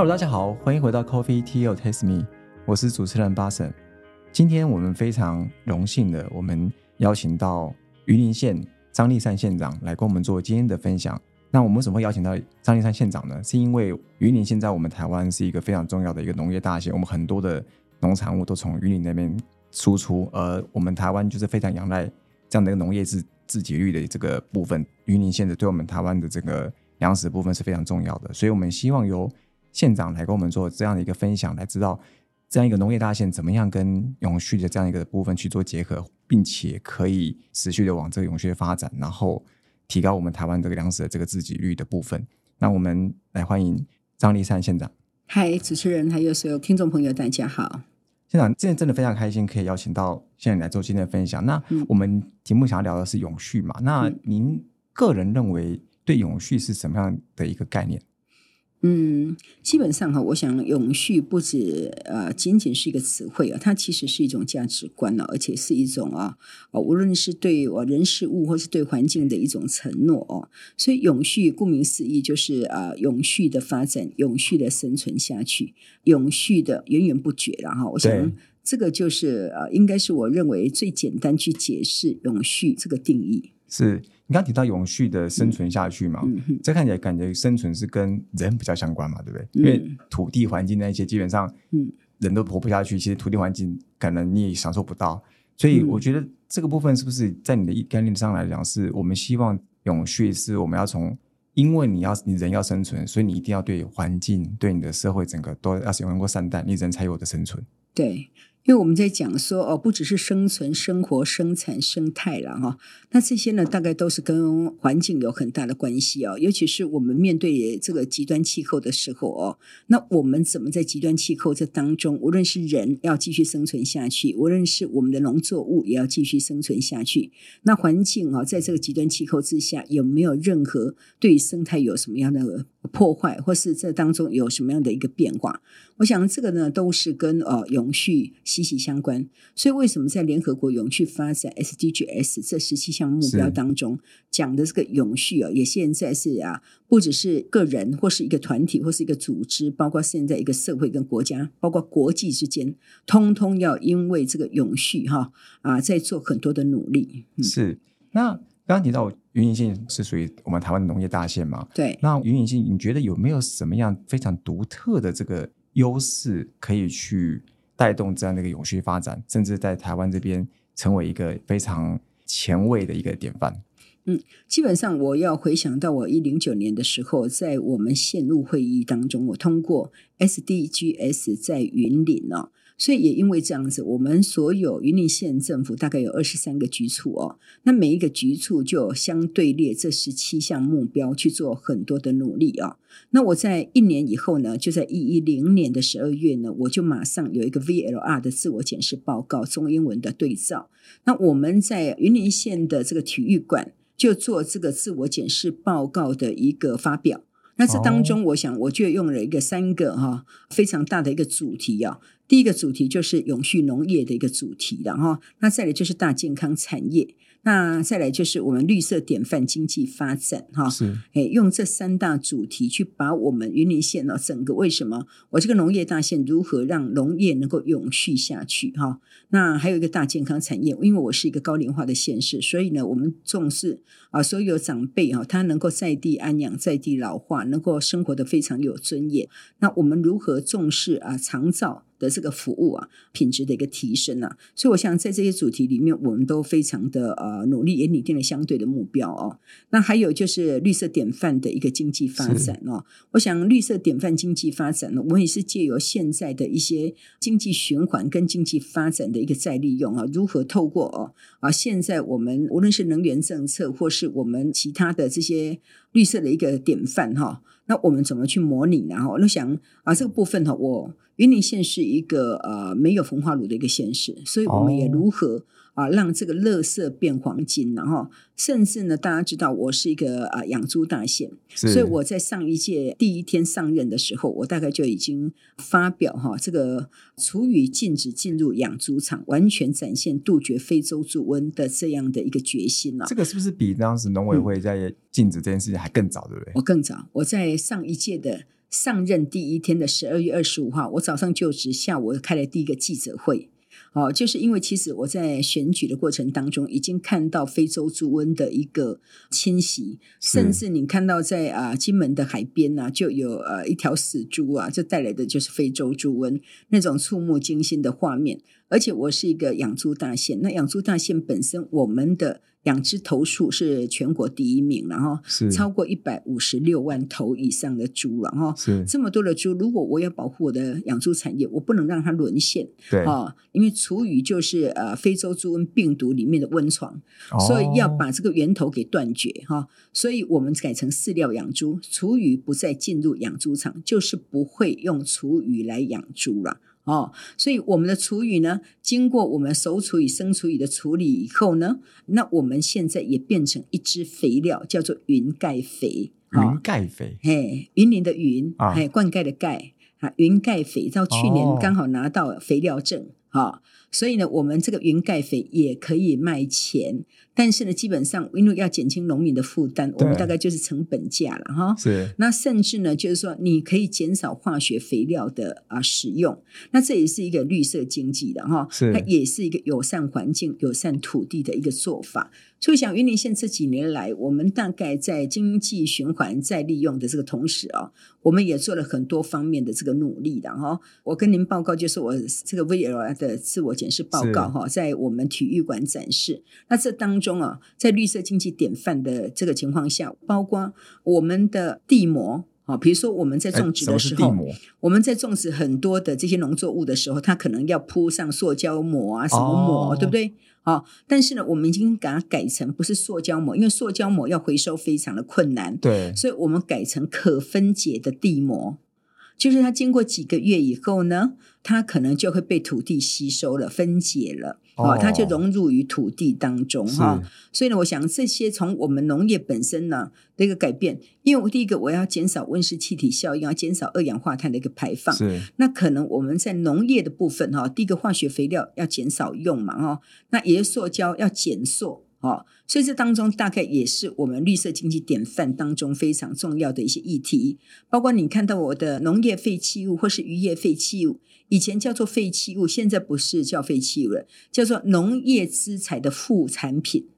Hello，大家好，欢迎回到 Coffee Tea or Taste Me，我是主持人巴神。今天我们非常荣幸的，我们邀请到云林县张立善县长来跟我们做今天的分享。那我们为什么会邀请到张立善县长呢？是因为云林现在我们台湾是一个非常重要的一个农业大县，我们很多的农产物都从云林那边输出，而我们台湾就是非常仰赖这样的一个农业自自给率的这个部分。云林县的对我们台湾的这个粮食部分是非常重要的，所以我们希望由县长来跟我们做这样的一个分享，来知道这样一个农业大县怎么样跟永续的这样一个部分去做结合，并且可以持续的往这个永续的发展，然后提高我们台湾这个粮食的这个自给率的部分。那我们来欢迎张立善县长。嗨，主持人还有所有听众朋友，大家好。县长，今天真的非常开心，可以邀请到县长来做今天的分享。那我们题目想要聊的是永续嘛？那您个人认为对永续是什么样的一个概念？嗯，基本上哈，我想永续不止呃仅仅是一个词汇啊，它其实是一种价值观了，而且是一种啊，无论是对我人事物或是对环境的一种承诺哦。所以永续顾名思义就是啊，永续的发展，永续的生存下去，永续的源源不绝然后我想这个就是呃，应该是我认为最简单去解释永续这个定义。是你刚提到永续的生存下去嘛？这看起来感觉生存是跟人比较相关嘛，对不对？因为土地环境那些基本上，人都活不下去，其实土地环境可能你也享受不到。所以我觉得这个部分是不是在你的概念上来讲，是我们希望永续是我们要从，因为你要你人要生存，所以你一定要对环境、对你的社会整个都要能够善待，你人才有的生存。对。因为我们在讲说哦，不只是生存、生活、生产、生态了哈，那这些呢，大概都是跟环境有很大的关系哦。尤其是我们面对这个极端气候的时候哦，那我们怎么在极端气候这当中，无论是人要继续生存下去，无论是我们的农作物也要继续生存下去，那环境啊，在这个极端气候之下，有没有任何对生态有什么样的破坏，或是这当中有什么样的一个变化？我想这个呢，都是跟呃永续息息相关。所以为什么在联合国永续发展 SDGs 这十七项目标当中讲的这个永续啊，也现在是啊，不只是个人或是一个团体或是一个组织，包括现在一个社会跟国家，包括国际之间，通通要因为这个永续哈啊，在做很多的努力。是那刚刚提到云林县是属于我们台湾农业大县嘛？对。那云林县，你觉得有没有什么样非常独特的这个？优势可以去带动这样的一个永续发展，甚至在台湾这边成为一个非常前卫的一个典范。嗯，基本上我要回想到我一零九年的时候，在我们线路会议当中，我通过 SDGs 在云林呢。所以也因为这样子，我们所有云林县政府大概有二十三个局处哦，那每一个局处就相对列这十七项目标去做很多的努力啊。那我在一年以后呢，就在一一零年的十二月呢，我就马上有一个 VLR 的自我检视报告，中英文的对照。那我们在云林县的这个体育馆就做这个自我检视报告的一个发表。那这当中，我想我就用了一个三个哈非常大的一个主题啊。第一个主题就是永续农业的一个主题，然后那再来就是大健康产业。那再来就是我们绿色典范经济发展，哈，是，哎，用这三大主题去把我们云林县呢整个为什么我这个农业大县如何让农业能够永续下去，哈，那还有一个大健康产业，因为我是一个高龄化的县市，所以呢，我们重视啊，所有长辈啊，他能够在地安养，在地老化，能够生活的非常有尊严。那我们如何重视啊，长照？的这个服务啊，品质的一个提升啊，所以我想在这些主题里面，我们都非常的呃努力，也拟定了相对的目标哦。那还有就是绿色典范的一个经济发展哦。我想绿色典范经济发展呢，我也是借由现在的一些经济循环跟经济发展的一个再利用啊，如何透过哦啊，现在我们无论是能源政策或是我们其他的这些绿色的一个典范哈。那我们怎么去模拟？然后我想啊，这个部分哈，我云林县是一个呃没有焚化炉的一个县市，所以我们也如何？啊，让这个垃圾变黄金，然后甚至呢，大家知道我是一个啊养猪大县，所以我在上一届第一天上任的时候，我大概就已经发表哈这个厨余禁止进入养猪场，完全展现杜绝非洲猪瘟的这样的一个决心了。这个是不是比当时农委会在禁止这件事情还更早，对不对？我更早，我在上一届的。上任第一天的十二月二十五号，我早上就职，下午开了第一个记者会。哦，就是因为其实我在选举的过程当中，已经看到非洲猪瘟的一个侵袭，甚至你看到在啊金门的海边呢，就有呃一条死猪啊，这带来的就是非洲猪瘟那种触目惊心的画面。而且我是一个养猪大县，那养猪大县本身我们的。养殖头数是全国第一名，然后超过一百五十六万头以上的猪了哈。是这么多的猪，如果我要保护我的养猪产业，我不能让它沦陷。对啊，因为厨余就是呃非洲猪瘟病毒里面的温床，所以要把这个源头给断绝哈。所以我们改成饲料养猪，厨余不再进入养猪场，就是不会用厨余来养猪了。哦，所以我们的厨余呢，经过我们熟厨余、生厨余的处理以后呢，那我们现在也变成一支肥料，叫做云盖肥。云盖肥，嘿，云林的云，嘿，灌溉的盖啊，云盖肥到去年刚好拿到肥料证，哈。所以呢，我们这个云盖肥也可以卖钱，但是呢，基本上因为要减轻农民的负担，我们大概就是成本价了哈。是。那甚至呢，就是说你可以减少化学肥料的啊使用，那这也是一个绿色经济的哈。是。它也是一个友善环境、友善土地的一个做法。所以，想云林县这几年来，我们大概在经济循环再利用的这个同时啊，我们也做了很多方面的这个努力的哈。我跟您报告，就是我这个 VL 的自我检视报告哈，在我们体育馆展示。那这当中啊，在绿色经济典范的这个情况下，包括我们的地膜啊，比如说我们在种植的时候，我们在种植很多的这些农作物的时候，它可能要铺上塑胶膜啊，什么膜，对不对？好，但是呢，我们已经给它改成不是塑胶膜，因为塑胶膜要回收非常的困难，对，所以我们改成可分解的地膜，就是它经过几个月以后呢。它可能就会被土地吸收了、分解了，哦，它就融入于土地当中哈。所以呢，我想这些从我们农业本身呢的一个改变，因为我第一个我要减少温室气体效应，要减少二氧化碳的一个排放。是，那可能我们在农业的部分哈，第一个化学肥料要减少用嘛哈，那也是塑胶要减塑。哦，所以这当中大概也是我们绿色经济典范当中非常重要的一些议题，包括你看到我的农业废弃物或是渔业废弃物，以前叫做废弃物，现在不是叫废弃物了，叫做农业资材的副产品，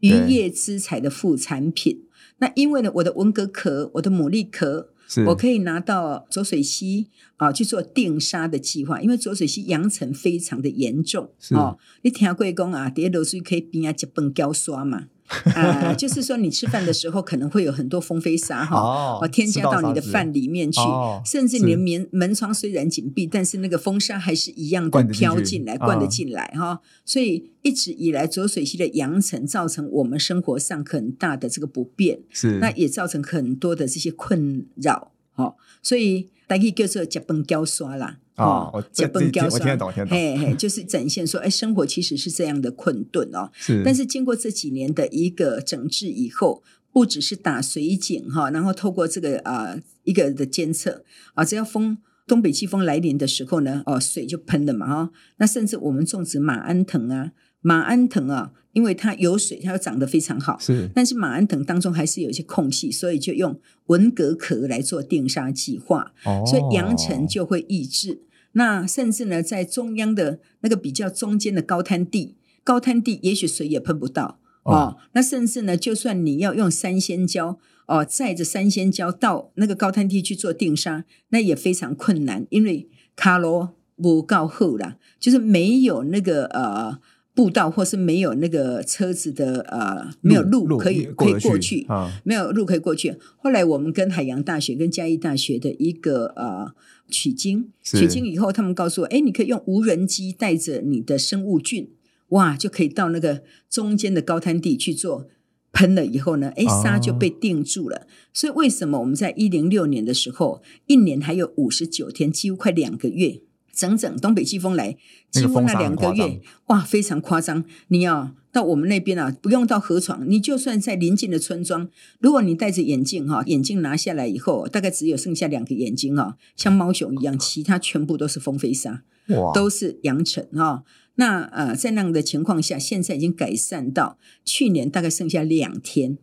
渔业资材的副产品。那因为呢，我的文革壳，我的牡蛎壳。我可以拿到浊水溪啊去做定沙的计划，因为浊水溪扬尘非常的严重哦。你听过讲啊，跌落水可以边啊一本胶刷嘛。啊，就是说你吃饭的时候可能会有很多风飞沙哈，哦，添加到你的饭里面去，甚至你的门门窗虽然紧闭，但是那个风沙还是一样的飘进来，灌得进来哈。所以一直以来浊水溪的扬尘造成我们生活上很大的这个不便，是那也造成很多的这些困扰哈。所以大家叫做脚崩胶刷啦。啊，我这本胶听得懂，听得懂。嘿嘿，就是展现说，哎，生活其实是这样的困顿哦。是。但是经过这几年的一个整治以后，不只是打水井哈，然后透过这个啊一个的监测啊，只要风东北季风来临的时候呢，哦，水就喷了嘛哈。那甚至我们种植马鞍藤啊，马鞍藤啊。因为它有水，它又长得非常好。是，但是马鞍藤当中还是有一些空隙，所以就用文革壳来做定沙计划。哦，所以扬尘就会抑制。那甚至呢，在中央的那个比较中间的高滩地，高滩地也许水也喷不到。哦，那甚至呢，就算你要用三仙胶哦，载着三仙胶到那个高滩地去做定沙，那也非常困难，因为卡罗不够厚啦，就是没有那个呃。步道或是没有那个车子的呃，没有路可以可以过去啊，没有路可以过去。后来我们跟海洋大学、跟嘉义大学的一个呃取经，取经以后，他们告诉我，哎，你可以用无人机带着你的生物菌，哇，就可以到那个中间的高滩地去做喷了以后呢，哎，沙就被定住了。所以为什么我们在一零六年的时候，一年还有五十九天，几乎快两个月。整整东北季风来，几乎那两个月，哇，非常夸张。你要到我们那边啊，不用到河床，你就算在邻近的村庄，如果你戴着眼镜哈，眼镜拿下来以后，大概只有剩下两个眼睛啊，像猫熊一样，其他全部都是风飞沙，哇，都是扬尘哈。那呃，在那样的情况下，现在已经改善到去年大概剩下两天。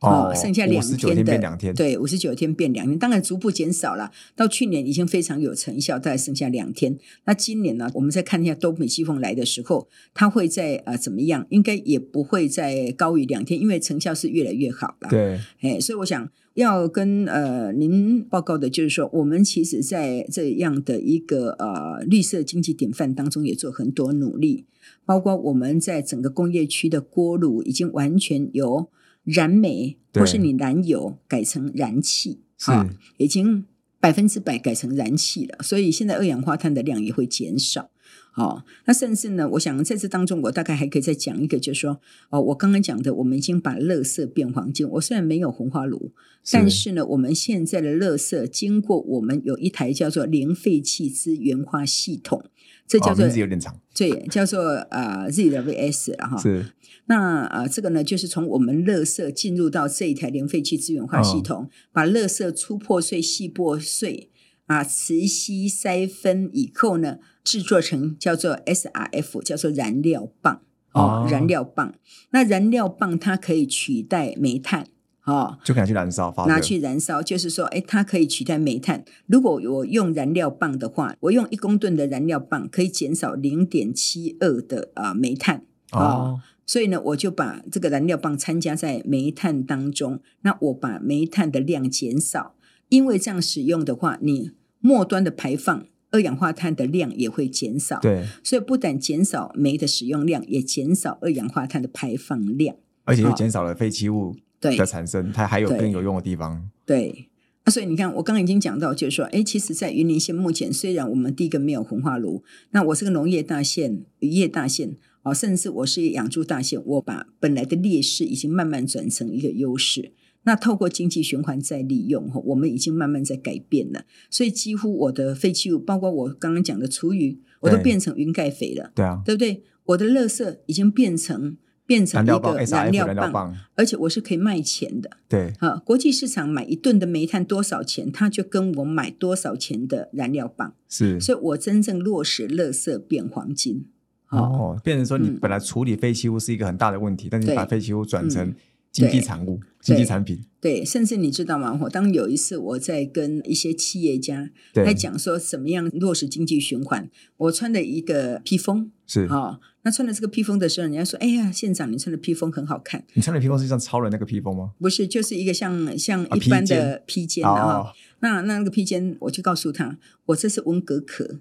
哦，剩下两天的，对，五十九天变两天，当然逐步减少了。到去年已经非常有成效，大概剩下两天。那今年呢，我们再看一下东北季风来的时候，它会在呃怎么样？应该也不会再高于两天，因为成效是越来越好了。对，哎，所以我想要跟呃您报告的就是说，我们其实在这样的一个呃绿色经济典范当中，也做很多努力，包括我们在整个工业区的锅炉已经完全由燃煤或是你燃油改成燃气，是啊已经百分之百改成燃气了，所以现在二氧化碳的量也会减少。哦，那甚至呢，我想在这当中，我大概还可以再讲一个，就是说，哦，我刚刚讲的，我们已经把垃圾变黄金。我虽然没有红花炉，但是呢，我们现在的垃圾经过我们有一台叫做零废弃资源化系统，这叫哦做、名字有点长，对，叫做呃 ZWS 了哈。是。那呃，这个呢，就是从我们垃圾进入到这一台零废弃资源化系统，把垃圾粗破碎、细破碎啊，磁吸筛分以后呢，制作成叫做 SRF，叫做燃料棒。哦，哦。燃料棒。那燃料棒它可以取代煤炭哦，就可以拿去燃烧，发拿去燃烧，就是说，哎，它可以取代煤炭。如果我用燃料棒的话，我用一公吨的燃料棒可以减少零点七二的啊、呃煤炭。哦，所以呢，我就把这个燃料棒参加在煤炭当中，那我把煤炭的量减少，因为这样使用的话，你末端的排放二氧化碳的量也会减少。，对，所以不但减少煤的使用量，也减少二氧化碳的排放量。而且又哦减少了废弃物对的产生，它还有更有用的地方，对。啊，所以你看，我刚刚已经讲到，就是说，哎，其实，在云林县目前，虽然我们第一个没有焚化炉，那我是个农业大县、渔业大县，哦，甚至我是养猪大县，我把本来的劣势已经慢慢转成一个优势。那透过经济循环再利用，我们已经慢慢在改变了。所以几乎我的废弃物，包括我刚刚讲的厨余，我都对变成云盖肥了，对啊，对不对？我的垃圾已经变成变成一个燃料棒，而且我是可以卖钱的。对，啊，国际市场买一吨的煤炭多少钱，他就跟我买多少钱的燃料棒，是。所以我真正落实垃圾变黄金。哦，哦，变成说你嗯。本来处理废弃物是一个很大的问题，但是你把废弃物转成嗯经济对产物、经济产品，对，甚至你知道吗？我当有一次我在跟一些企业家在讲说怎么样落实经济循环，我穿的一个披风，是。哦，那穿的这个披风的时候，人家说：“哎呀，县长，你穿的披风很好看。你穿的披风是像超人那个披风吗？”不是，就是一个像像啊一般的披肩啊。那那那个披肩，我就告诉他，我这是文革壳，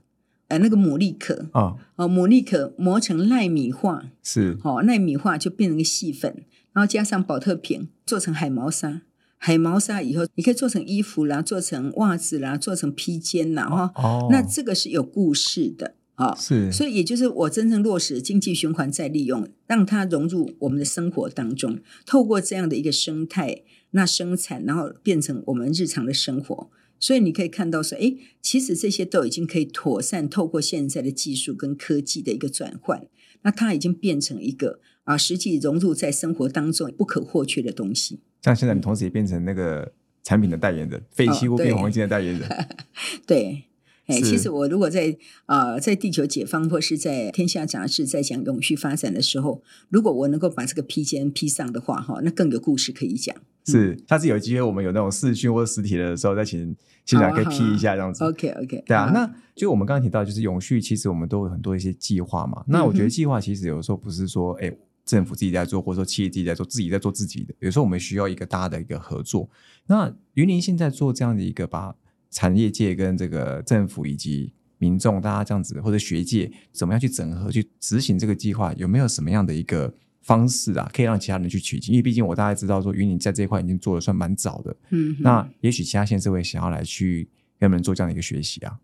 呃，那个牡蛎壳，啊，哦，牡蛎壳磨成纳米化，是哦，纳米化就变成一个细粉，然后加上保特瓶，做成海毛纱。海毛纱以后，你可以做成衣服啦，做成袜子啦，做成披肩啦，哈、哦，那这个是有故事的，哦，是所以也就是我真正落实经济循环再利用，让它融入我们的生活当中，透过这样的一个生态，那生产，然后变成我们日常的生活。所以你可以看到说，诶，其实这些都已经可以妥善透过现在的技术跟科技的一个转换，那它已经变成一个啊，实际融入在生活当中不可或缺的东西。像现在你同时也变成那个产品的代言人，废弃物对变黄金的代言人，对，哎，其实我如果在呃在地球解放或是在天下杂志在讲永续发展的时候，如果我能够把这个披肩披上的话，哈，那更有故事可以讲。是下次有机会我们有那种视讯或者实体的时候，再请现场可以好啊 P 一下这样子。OK OK，对啊，那就我们刚刚提到，就是永续，其实我们都有很多一些计划嘛。那我觉得计划其实有时候不是说，哎、政府自己在做，或者说企业自己在做，自己在做自己的。有时候我们需要一个大的一个合作。那云林现在做这样的一个，把产业界跟这个政府以及民众大家这样子，或者学界怎么样去整合去执行这个计划，有没有什么样的一个方式啊，可以让其他人去取经？因为毕竟我大概知道说，云林在这一块已经做的算蛮早的。嗯哼，那也许其他县市会想要来去跟我们做这样的一个学习啊。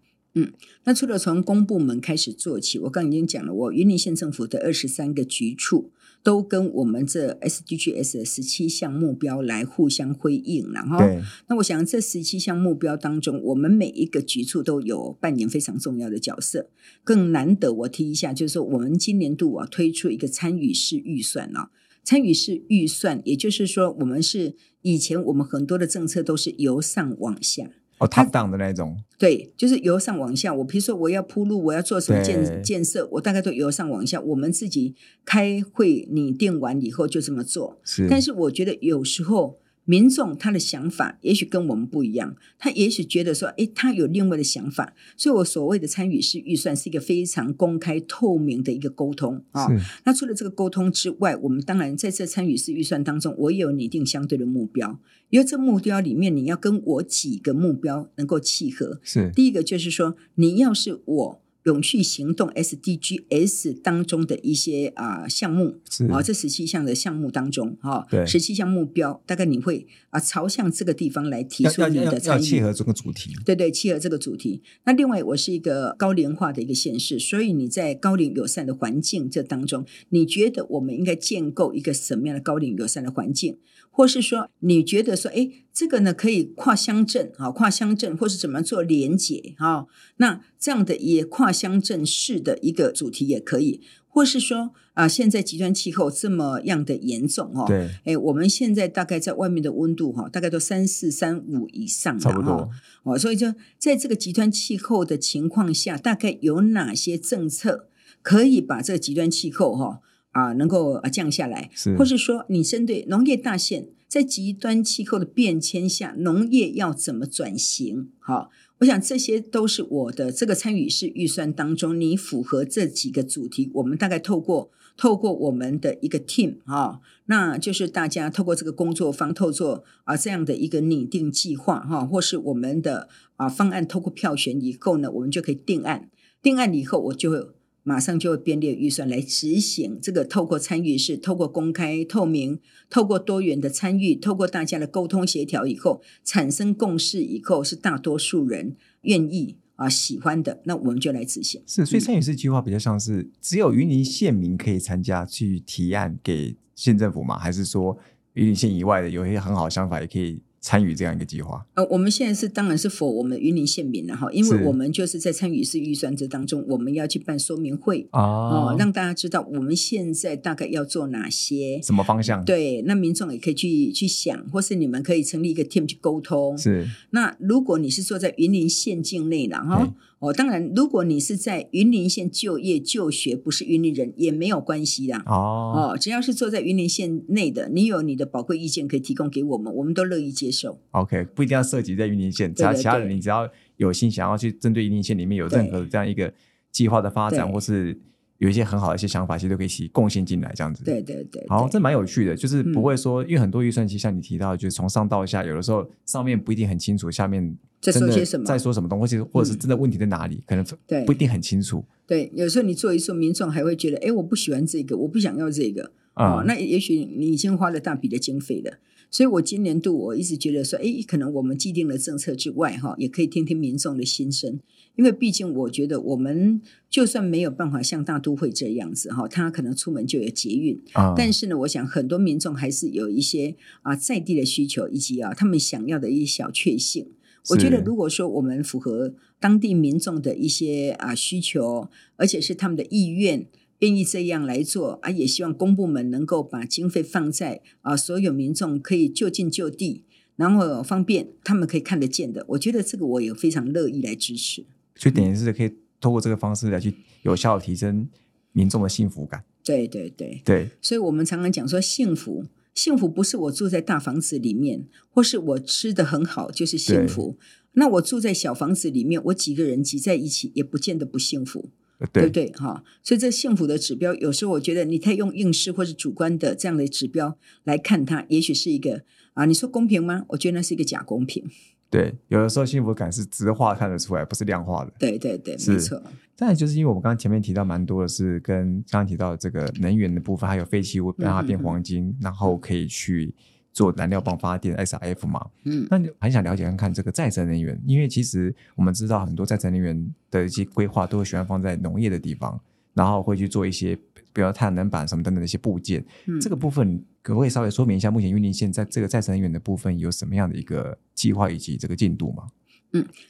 那除了从公部门开始做起，我刚刚已经讲了，我云林县政府的二十三个局处都跟我们这 SDGs 的十七项目标来互相辉映然后。那我想这十七项目标当中，我们每一个局处都有扮演非常重要的角色。更难得，我提一下，就是说我们今年度啊推出一个参与式预算啊，参与式预算，也就是说，我们是以前我们很多的政策都是由上往下。哦，top down 的那种，对，就是由上往下。我比如说我要铺路，我要做什么建建设，我大概都由上往下。我们自己开会拟定完以后就这么做。是，但是我觉得有时候民众他的想法也许跟我们不一样，他也许觉得说，诶，他有另外的想法，所以我所谓的参与式预算是一个非常公开透明的一个沟通啊。是那除了这个沟通之外，我们当然在这参与式预算当中，我也有拟定相对的目标，因为这目标里面你要跟我几个目标能够契合。是第一个就是说，你要是我永续行动 SDGs 当中的一些啊、项目，是。啊、这十七项的项目当中，哈、对。十七项目标，大概你会啊、朝向这个地方来提出你的参与。契合这个主题，对对，契合这个主题。那另外，我是一个高龄化的一个县市，所以你在高龄友善的环境这当中，你觉得我们应该建构一个什么样的高龄友善的环境？或是说，你觉得说，哎，这个呢可以跨乡镇啊，跨乡镇，或是怎么做连结啊？那这样的也跨乡镇市的一个主题也可以，或是说啊，现在极端气候这么样的严重哦，对，哎，我们现在大概在外面的温度哈，大概都三四三五以上了哈差不多。哦，所以就在这个极端气候的情况下，大概有哪些政策可以把这个极端气候哈啊能够啊降下来，是或是说你针对农业大县在极端气候的变迁下，农业要怎么转型？好、我想这些都是我的这个参与式预算当中，你符合这几个主题，我们大概透过透过我们的一个 team 哈、那就是大家透过这个工作方，透过啊这样的一个拟定计划哈、或是我们的啊方案，透过票选以后呢，我们就可以定案。定案以后，我就会马上就会编列预算来执行这个。透过参与式，透过公开透明，透过多元的参与，透过大家的沟通协调以后，产生共识以后，是大多数人愿意啊喜欢的，那我们就来执行。是，所以参与式计划比较像是只有云林县民可以参加去提案给县政府吗？还是说云林县以外的有一些很好的想法也可以参与这样一个计划？呃，我们现在是当然是否我们云林县民了哈，因为我们就是在参与式预算这当中，我们要去办说明会哦哦，让大家知道我们现在大概要做哪些。什么方向？，对，那民众也可以去去想，或是你们可以成立一个 team 去沟通。是那如果你是坐在云林县境内了嗯哈，哦，当然，如果你是在云林县就业就学，不是云林人也没有关系啦。哦，哦，只要是坐在云林县内的，你有你的宝贵意见可以提供给我们，我们都乐意接受。OK，不一定要涉及在云林县，只要对对其他人你只要有心想要去针对云林县里面有任何这样一个计划的发展，或是有一些很好的一些想法，其实都可以一起贡献进来，这样子。对对对，好，对这蛮有趣的，就是不嗯会说，因为很多预算其实像你提到，就是从上到下，有的时候上面不一定很清楚，下面在说些什么在说什么东西，或者是真的问题在哪里，可能对不一定很清楚。对，有时候你做一做，民众还会觉得，哎，我不喜欢这个，我不想要这个。啊、哦，那也许你已经花了大笔的经费了。所以我今年度我一直觉得说，哎，可能我们既定的政策之外，哈，也可以听听民众的心声，因为毕竟我觉得我们就算没有办法像大都会这样子，哈，他可能出门就有捷运，啊，但是呢，我想很多民众还是有一些啊在地的需求，以及啊他们想要的一些小确幸。我觉得，如果说我们符合当地民众的一些啊需求，而且是他们的意愿，愿意这样来做啊，也希望公部门能够把经费放在啊所有民众可以就近就地，然后方便他们可以看得见的。我觉得这个我也非常乐意来支持。所以等于是可以透过这个方式来去有效提升民众的幸福感。对对对，对，所以我们常常讲说幸福。幸福不是我住在大房子里面，或是我吃的很好就是幸福。那我住在小房子里面，我几个人挤在一起，也不见得不幸福。呃对对不对？哈，所以这幸福的指标，有时候我觉得你太用应试或是主观的这样的指标来看它，也许是一个啊，你说公平吗？我觉得那是一个假公平。对，有的时候幸福感是直化看得出来，不是量化的。对对对，是没错。再来就是因为我们刚刚前面提到蛮多的是跟刚刚提到的这个能源的部分，还有废弃物让它变黄金，然后可以去做燃料棒发电 SRF 嘛。嗯，那你很想了解看看这个再生能源，因为其实我们知道很多再生能源的一些规划都会喜欢放在农业的地方，然后会去做一些比如太阳能板什么等等的一些部件。嗯这个部分可不可以稍微说明一下，目前云林县在这个再生能源的部分有什么样的一个计划以及这个进度吗？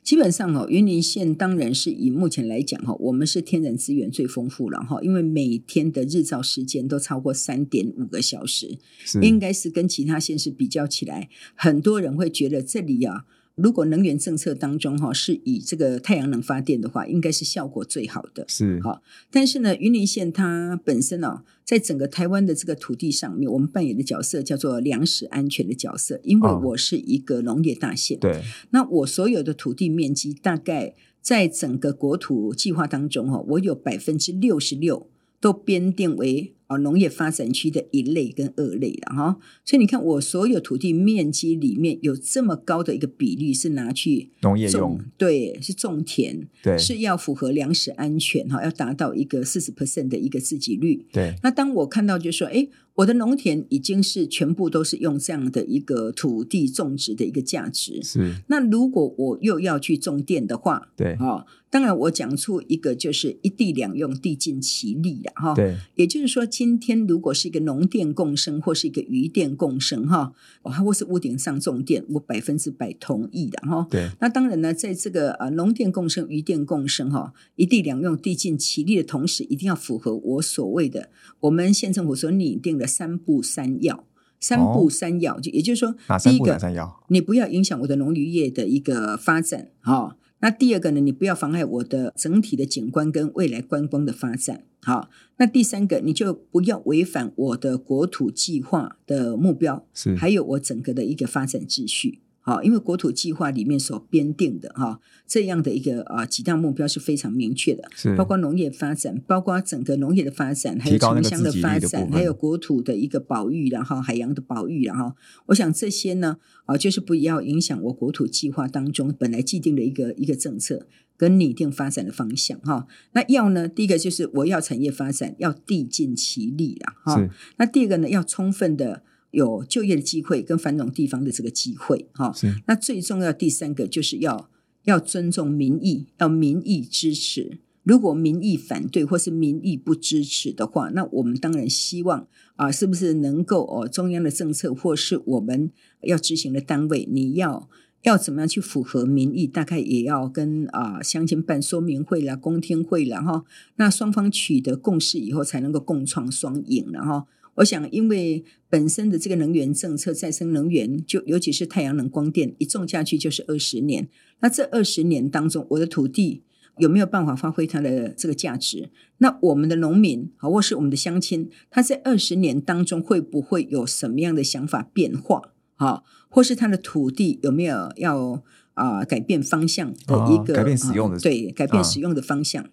基本上哦，云林县当然是以目前来讲哈，我们是天然资源最丰富了哈，因为每天的日照时间都超过三点五个小时，应该是跟其他县市比较起来，很多人会觉得这里啊如果能源政策当中哈是以这个太阳能发电的话，应该是效果最好的。是好，但是呢，云林县它本身哦，在整个台湾的这个土地上面，我们扮演的角色叫做粮食安全的角色，因为哦我是一个农业大县。对，那我所有的土地面积大概在整个国土计划当中哈，我有百分之六十六都编定为啊农业发展区的一类跟二类了哈。所以你看，我所有土地面积里面有这么高的一个比例是拿去农业用种，，对，是种田，对是要符合粮食安全哈，要达到一个四十 percent 的一个自给率。对，那当我看到就说，哎，我的农田已经是全部都是用这样的一个土地种植的一个价值。是，那如果我又要去种电的话，对，哦，当然我讲出一个就是一地两用，地尽其力了哈。对，也就是说，今天如果是一个农电共生，或是一个渔电共生哈，哦，或是屋顶上种电，我百分之百同意的哈。对，那当然呢，在这个呃农电共生、渔电共生哈，一地两用、地尽其力的同时，一定要符合我所谓的我们县政府所拟定的三不三要。三不三要，就也就是说第一个？你不要影响我的农渔业的一个发展，哈、那第二个呢，你不要妨碍我的整体的景观跟未来观光的发展，好、那第三个，你就不要违反我的国土计划的目标，是，还有我整个的一个发展秩序。好，因为国土计划里面所编定的哈这样的一个啊几大目标是非常明确的，是，包括农业发展，包括整个农业的发展，还有城乡的发展，还有国土的一个保育，然后海洋的保育，然后我想这些呢，啊，就是不要影响我国土计划当中本来既定的一个一个政策跟拟定发展的方向哈。那要呢，第一个就是我要产业发展，要地尽其力啦哈。那第二个呢，要充分的有就业的机会跟繁荣地方的这个机会哈。是，那最重要第三个就是要要尊重民意，要民意支持。如果民意反对或是民意不支持的话，那我们当然希望啊、是不是能够哦中央的政策或是我们要执行的单位，你要要怎么样去符合民意？大概也要跟啊、乡亲办说明会啦、公听会啦哈。那双方取得共识以后，才能够共创双赢然后。我想，因为本身的这个能源政策，再生能源，就尤其是太阳能光电，一种下去就是二十年。那这二十年当中，我的土地有没有办法发挥它的这个价值？那我们的农民，好，或是我们的乡亲，他在二十年当中会不会有什么样的想法变化？好，或是他的土地有没有要啊、改变方向的一个、哦改变使用的啊对，改变啊使用的方向。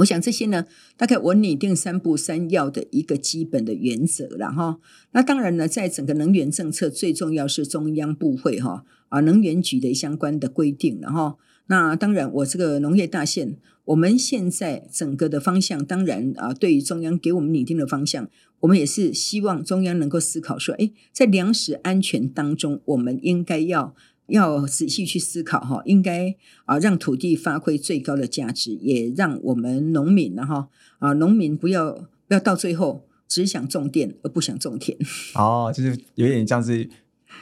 我想这些呢，大概我拟定三不三要的一个基本的原则了哈。那当然呢，在整个能源政策最重要是中央部会哈啊能源局的相关的规定然后那当然我这个农业大县，我们现在整个的方向，当然啊，对于中央给我们拟定的方向，我们也是希望中央能够思考说，哎，在粮食安全当中，我们应该要。要仔细去思考哈，应该啊让土地发挥最高的价值，也让我们农民然后啊农民不要不要到最后只想种电而不想种田。哦，就是有点像是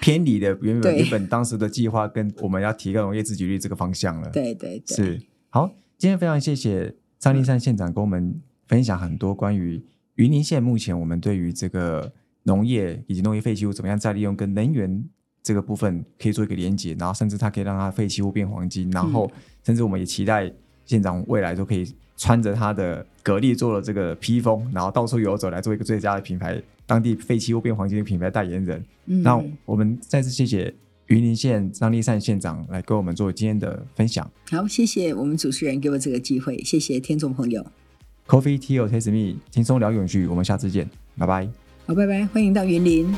偏离的原本对原本当时的计划跟我们要提高农业自给率这个方向了。对对对，是好，今天非常谢谢张立山县长跟我们分享很多关于云林县目前我们对于这个农业以及农业废弃物怎么样再利用跟能源这个部分可以做一个连接，然后甚至它可以让它废弃物变黄金，然后甚至我们也期待县长未来都可以穿着他的格力做了这个披风，然后到处游走来做一个最佳的品牌当地废弃物变黄金的品牌代言人。嗯那我们再次谢谢云林县张立善县长来跟我们做今天的分享。好，谢谢我们主持人给我这个机会，谢谢听众朋友，Coffee Tea or Taste Me，轻松聊永续，我们下次见，拜拜。好，拜拜，欢迎到云林。